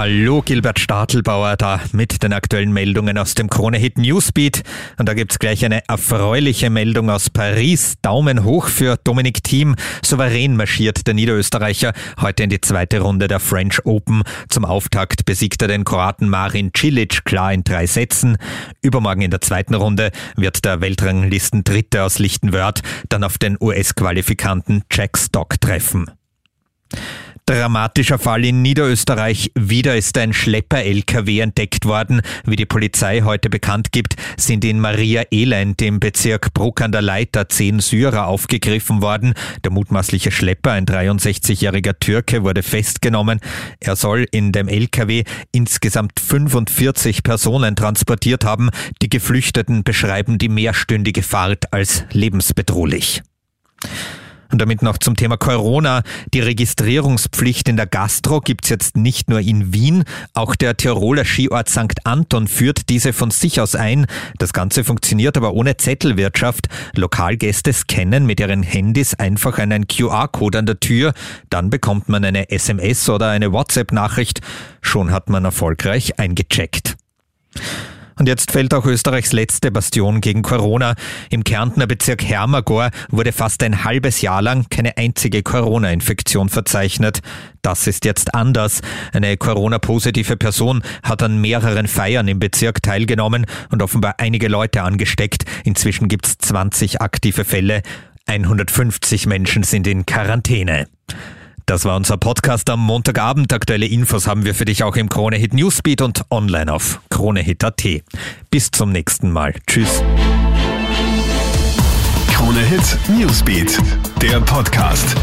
Hallo, Gilbert Stadelbauer da mit den aktuellen Meldungen aus dem Krone-Hit Newsbeat. Und da gibt's gleich eine erfreuliche Meldung aus Paris. Daumen hoch für Dominik Thiem. Souverän marschiert der Niederösterreicher heute in die zweite Runde der French Open. Zum Auftakt besiegt er den Kroaten Marin Cilic klar in drei Sätzen. Übermorgen in der zweiten Runde wird der Weltranglisten Dritte aus Lichtenwörth dann auf den US-Qualifikanten Jack Stock treffen. Dramatischer Fall in Niederösterreich. Wieder ist ein Schlepper-LKW entdeckt worden. Wie die Polizei heute bekannt gibt, sind in Maria Elend im Bezirk Bruck an der Leiter zehn Syrer aufgegriffen worden. Der mutmaßliche Schlepper, ein 63-jähriger Türke, wurde festgenommen. Er soll in dem LKW insgesamt 45 Personen transportiert haben. Die Geflüchteten beschreiben die mehrstündige Fahrt als lebensbedrohlich. Und damit noch zum Thema Corona. Die Registrierungspflicht in der Gastro gibt's jetzt nicht nur in Wien, auch der Tiroler Skiort St. Anton führt diese von sich aus ein. Das Ganze funktioniert aber ohne Zettelwirtschaft. Lokalgäste scannen mit ihren Handys einfach einen QR-Code an der Tür, dann bekommt man eine SMS oder eine WhatsApp-Nachricht. Schon hat man erfolgreich eingecheckt. Und jetzt fällt auch Österreichs letzte Bastion gegen Corona. Im Kärntner Bezirk Hermagor wurde fast ein halbes Jahr lang keine einzige Corona-Infektion verzeichnet. Das ist jetzt anders. Eine Corona-positive Person hat an mehreren Feiern im Bezirk teilgenommen und offenbar einige Leute angesteckt. Inzwischen gibt es 20 aktive Fälle. 150 Menschen sind in Quarantäne. Das war unser Podcast am Montagabend. Aktuelle Infos haben wir für dich auch im Kronehit Newsbeat und online auf kronehit.at. Bis zum nächsten Mal. Tschüss. Kronehit Newsbeat, der Podcast.